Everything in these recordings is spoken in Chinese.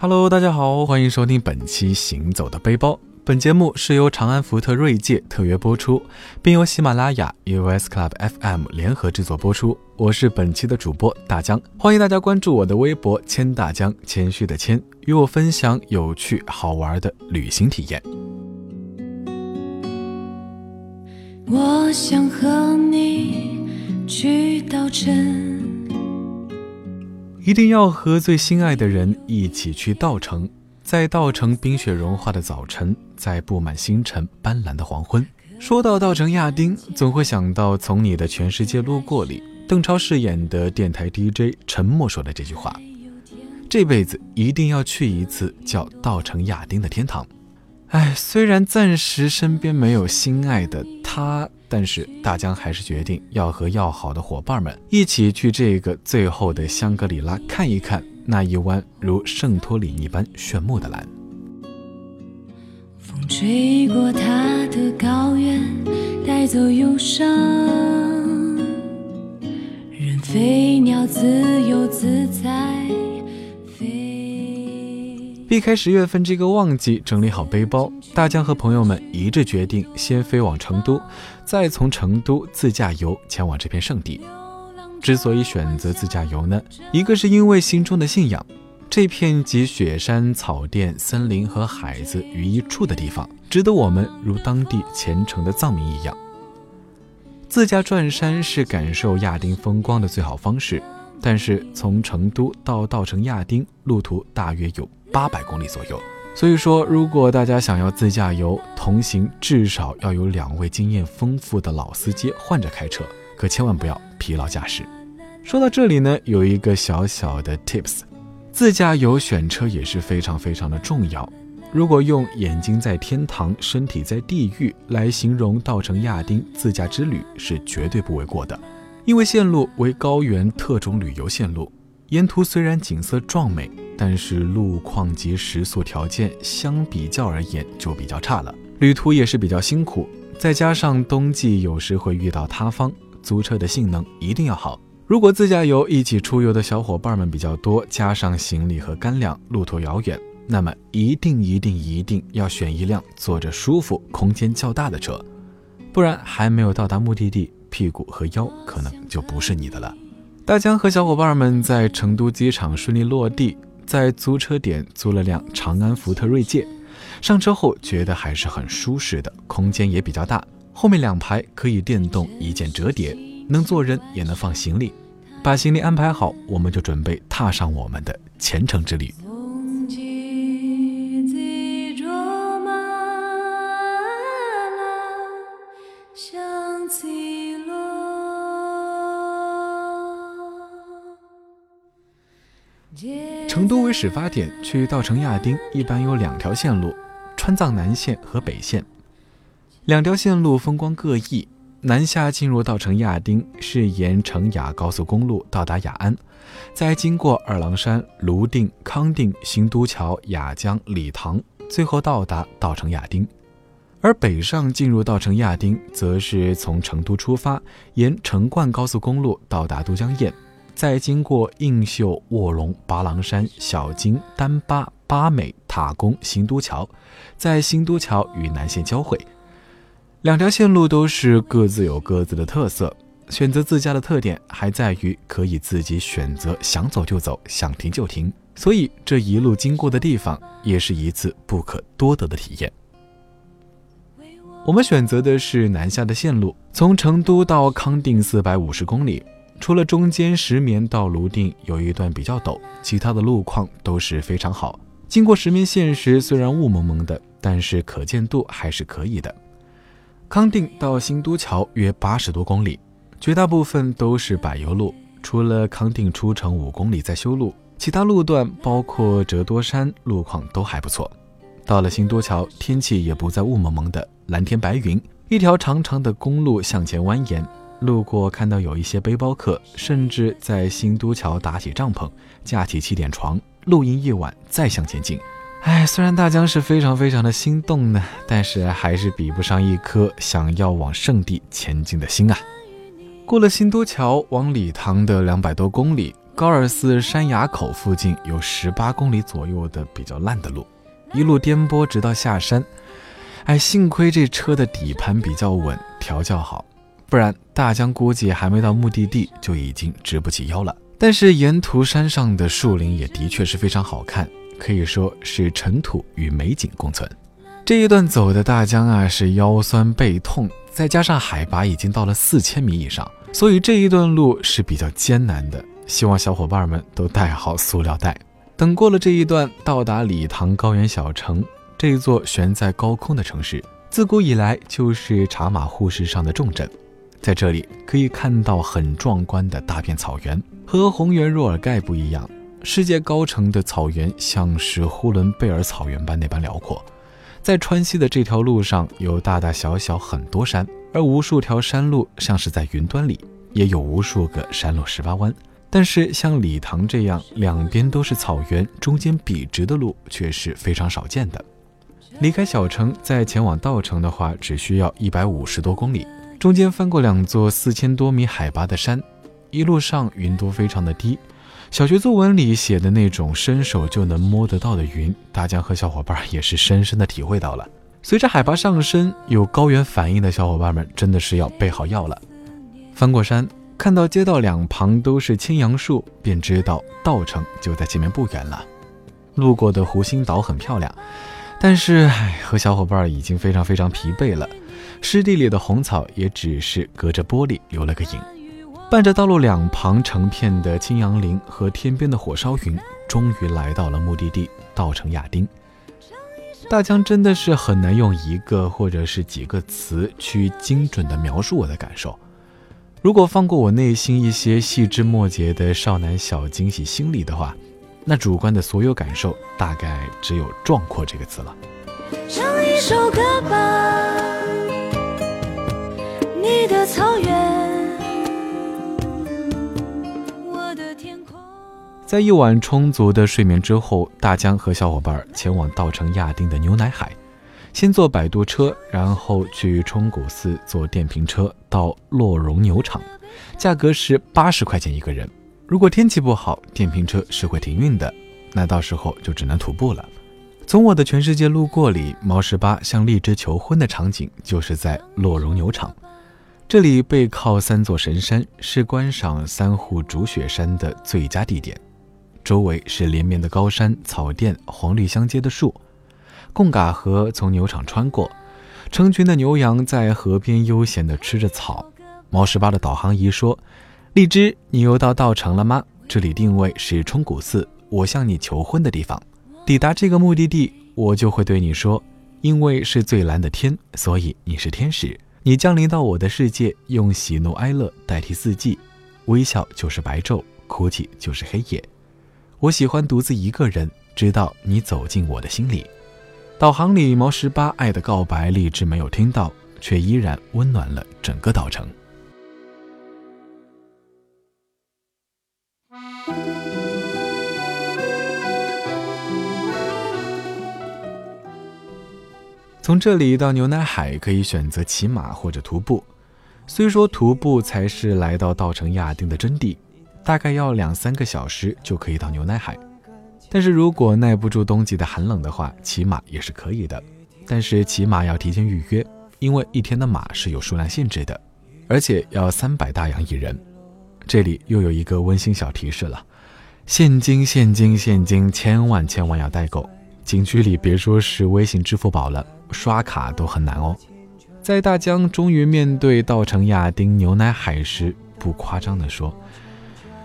Hello，大家好，欢迎收听本期《行走的背包》。本节目是由长安福特锐界特约播出，并由喜马拉雅、US Club FM 联合制作播出。我是本期的主播大江，欢迎大家关注我的微博“谦大江”，谦虚的谦，与我分享有趣好玩的旅行体验。我想和你去稻城。一定要和最心爱的人一起去稻城，在稻城冰雪融化的早晨，在布满星辰斑斓的黄昏。说到稻城亚丁，总会想到《从你的全世界路过》里邓超饰演的电台 DJ 陈默说的这句话：“这辈子一定要去一次叫稻城亚丁的天堂。”哎，虽然暂时身边没有心爱的他。但是大江还是决定要和要好的伙伴们一起去这个最后的香格里拉看一看那一湾如圣托里尼般炫目的蓝。风吹过他的高原，带走忧伤，任飞鸟自由自在。避开十月份这个旺季，整理好背包，大江和朋友们一致决定先飞往成都，再从成都自驾游前往这片圣地。之所以选择自驾游呢，一个是因为心中的信仰，这片集雪山、草甸、森林和海子于一处的地方，值得我们如当地虔诚的藏民一样。自驾转山是感受亚丁风光的最好方式，但是从成都到稻城亚丁，路途大约有。八百公里左右，所以说，如果大家想要自驾游，同行至少要有两位经验丰富的老司机换着开车，可千万不要疲劳驾驶。说到这里呢，有一个小小的 tips，自驾游选车也是非常非常的重要。如果用“眼睛在天堂，身体在地狱”来形容稻城亚丁自驾之旅，是绝对不为过的，因为线路为高原特种旅游线路。沿途虽然景色壮美，但是路况及食宿条件相比较而言就比较差了，旅途也是比较辛苦。再加上冬季有时会遇到塌方，租车的性能一定要好。如果自驾游一起出游的小伙伴们比较多，加上行李和干粮，路途遥远，那么一定一定一定要选一辆坐着舒服、空间较大的车，不然还没有到达目的地，屁股和腰可能就不是你的了。大江和小伙伴们在成都机场顺利落地，在租车点租了辆长安福特锐界。上车后觉得还是很舒适的，空间也比较大，后面两排可以电动一键折叠，能坐人也能放行李。把行李安排好，我们就准备踏上我们的前程之旅。成都为始发点，去稻城亚丁一般有两条线路：川藏南线和北线。两条线路风光各异。南下进入稻城亚丁是沿成雅高速公路到达雅安，再经过二郎山、泸定、康定、新都桥、雅江、理塘，最后到达稻城亚丁。而北上进入稻城亚丁，则是从成都出发，沿成灌高速公路到达都江堰。再经过映秀、卧龙、巴郎山、小金、丹巴、巴美、塔公、新都桥，在新都桥与南线交汇。两条线路都是各自有各自的特色。选择自驾的特点还在于可以自己选择，想走就走，想停就停。所以这一路经过的地方，也是一次不可多得的体验。我们选择的是南下的线路，从成都到康定四百五十公里。除了中间石棉到泸定有一段比较陡，其他的路况都是非常好。经过石棉线时，虽然雾蒙蒙的，但是可见度还是可以的。康定到新都桥约八十多公里，绝大部分都是柏油路，除了康定出城五公里在修路，其他路段包括折多山路况都还不错。到了新都桥，天气也不再雾蒙蒙的，蓝天白云，一条长长的公路向前蜿蜒。路过看到有一些背包客，甚至在新都桥打起帐篷，架起气垫床，露营一晚，再向前进。哎，虽然大江是非常非常的心动呢，但是还是比不上一颗想要往圣地前进的心啊。过了新都桥，往理塘的两百多公里，高尔寺山崖口附近有十八公里左右的比较烂的路，一路颠簸直到下山。哎，幸亏这车的底盘比较稳，调教好，不然大江估计还没到目的地就已经直不起腰了。但是沿途山上的树林也的确是非常好看，可以说是尘土与美景共存。这一段走的大江啊，是腰酸背痛，再加上海拔已经到了四千米以上，所以这一段路是比较艰难的。希望小伙伴们都带好塑料袋。等过了这一段，到达理塘高原小城。这座悬在高空的城市，自古以来就是茶马互市上的重镇。在这里可以看到很壮观的大片草原，和红原若尔盖不一样，世界高城的草原像是呼伦贝尔草原般那般辽阔。在川西的这条路上有大大小小很多山，而无数条山路像是在云端里，也有无数个山路十八弯。但是像理塘这样两边都是草原，中间笔直的路却是非常少见的。离开小城，再前往稻城的话，只需要一百五十多公里，中间翻过两座四千多米海拔的山，一路上云都非常的低。小学作文里写的那种伸手就能摸得到的云，大江和小伙伴也是深深的体会到了。随着海拔上升，有高原反应的小伙伴们真的是要备好药了。翻过山。看到街道两旁都是青杨树，便知道稻城就在前面不远了。路过的湖心岛很漂亮，但是唉，和小伙伴已经非常非常疲惫了。湿地里的红草也只是隔着玻璃留了个影。伴着道路两旁成片的青杨林和天边的火烧云，终于来到了目的地稻城亚丁。大江真的是很难用一个或者是几个词去精准的描述我的感受。如果放过我内心一些细枝末节的少男小惊喜心理的话，那主观的所有感受大概只有“壮阔”这个词了。唱一首歌吧，你的草原，我的天空。在一晚充足的睡眠之后，大江和小伙伴前往稻城亚丁的牛奶海。先坐摆渡车，然后去冲古寺坐电瓶车到洛绒牛场，价格是八十块钱一个人。如果天气不好，电瓶车是会停运的，那到时候就只能徒步了。从我的全世界路过里，毛十八向荔枝求婚的场景就是在洛绒牛场。这里背靠三座神山，是观赏三户主雪山的最佳地点。周围是连绵的高山、草甸、黄绿相接的树。贡嘎河从牛场穿过，成群的牛羊在河边悠闲地吃着草。毛十八的导航仪说：“荔枝，你又到稻城了吗？这里定位是冲古寺，我向你求婚的地方。抵达这个目的地，我就会对你说：因为是最蓝的天，所以你是天使。你降临到我的世界，用喜怒哀乐代替四季，微笑就是白昼，哭泣就是黑夜。我喜欢独自一个人，直到你走进我的心里。”导航里毛十八爱的告白，荔枝没有听到，却依然温暖了整个岛城。从这里到牛奶海，可以选择骑马或者徒步。虽说徒步才是来到稻城亚丁的真谛，大概要两三个小时就可以到牛奶海。但是如果耐不住冬季的寒冷的话，骑马也是可以的。但是骑马要提前预约，因为一天的马是有数量限制的，而且要三百大洋一人。这里又有一个温馨小提示了：现金、现金、现金，千万千万要带够。景区里别说是微信、支付宝了，刷卡都很难哦。在大江终于面对稻城亚丁牛奶海时，不夸张地说。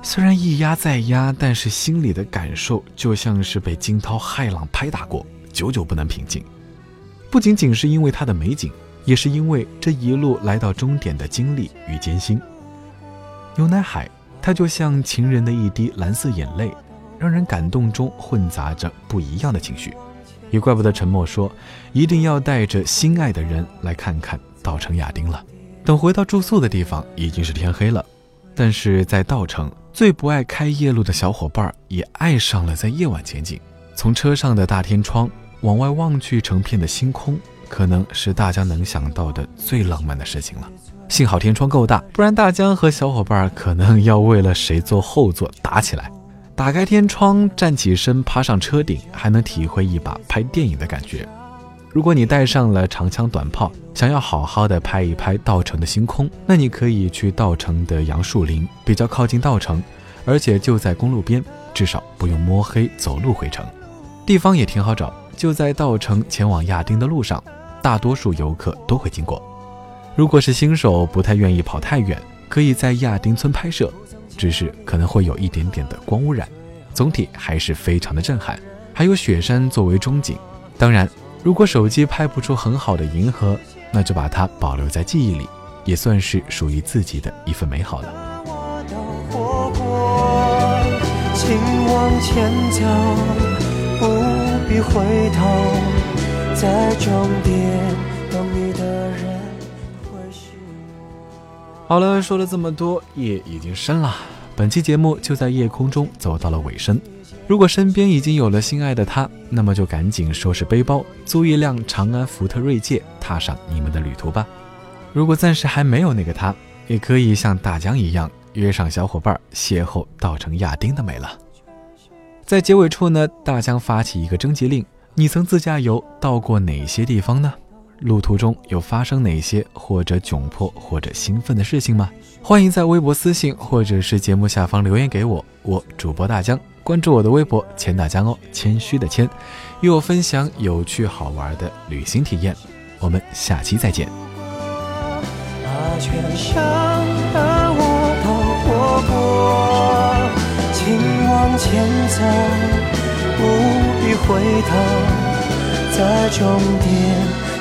虽然一压再压，但是心里的感受就像是被惊涛骇浪拍打过，久久不能平静。不仅仅是因为它的美景，也是因为这一路来到终点的经历与艰辛。牛奶海，它就像情人的一滴蓝色眼泪，让人感动中混杂着不一样的情绪。也怪不得陈默说，一定要带着心爱的人来看看稻城亚丁了。等回到住宿的地方，已经是天黑了。但是在稻城。最不爱开夜路的小伙伴也爱上了在夜晚前景。从车上的大天窗往外望去，成片的星空，可能是大家能想到的最浪漫的事情了。幸好天窗够大，不然大江和小伙伴可能要为了谁坐后座打起来。打开天窗，站起身，爬上车顶，还能体会一把拍电影的感觉。如果你带上了长枪短炮，想要好好的拍一拍稻城的星空，那你可以去稻城的杨树林，比较靠近稻城，而且就在公路边，至少不用摸黑走路回城。地方也挺好找，就在稻城前往亚丁的路上，大多数游客都会经过。如果是新手，不太愿意跑太远，可以在亚丁村拍摄，只是可能会有一点点的光污染，总体还是非常的震撼。还有雪山作为中景，当然。如果手机拍不出很好的银河，那就把它保留在记忆里，也算是属于自己的一份美好了。请往前走，不必回头，在终点好了，说了这么多，夜已经深了，本期节目就在夜空中走到了尾声。如果身边已经有了心爱的他，那么就赶紧收拾背包，租一辆长安福特锐界，踏上你们的旅途吧。如果暂时还没有那个他，也可以像大江一样，约上小伙伴，邂逅稻城亚丁的美了。在结尾处呢，大江发起一个征集令：你曾自驾游到过哪些地方呢？路途中有发生哪些或者窘迫或者兴奋的事情吗？欢迎在微博私信或者是节目下方留言给我，我主播大江。关注我的微博“钱大江”哦，谦虚的谦，与我分享有趣好玩的旅行体验。我们下期再见。把全生的我都活过，请往前走，不必回头，在终点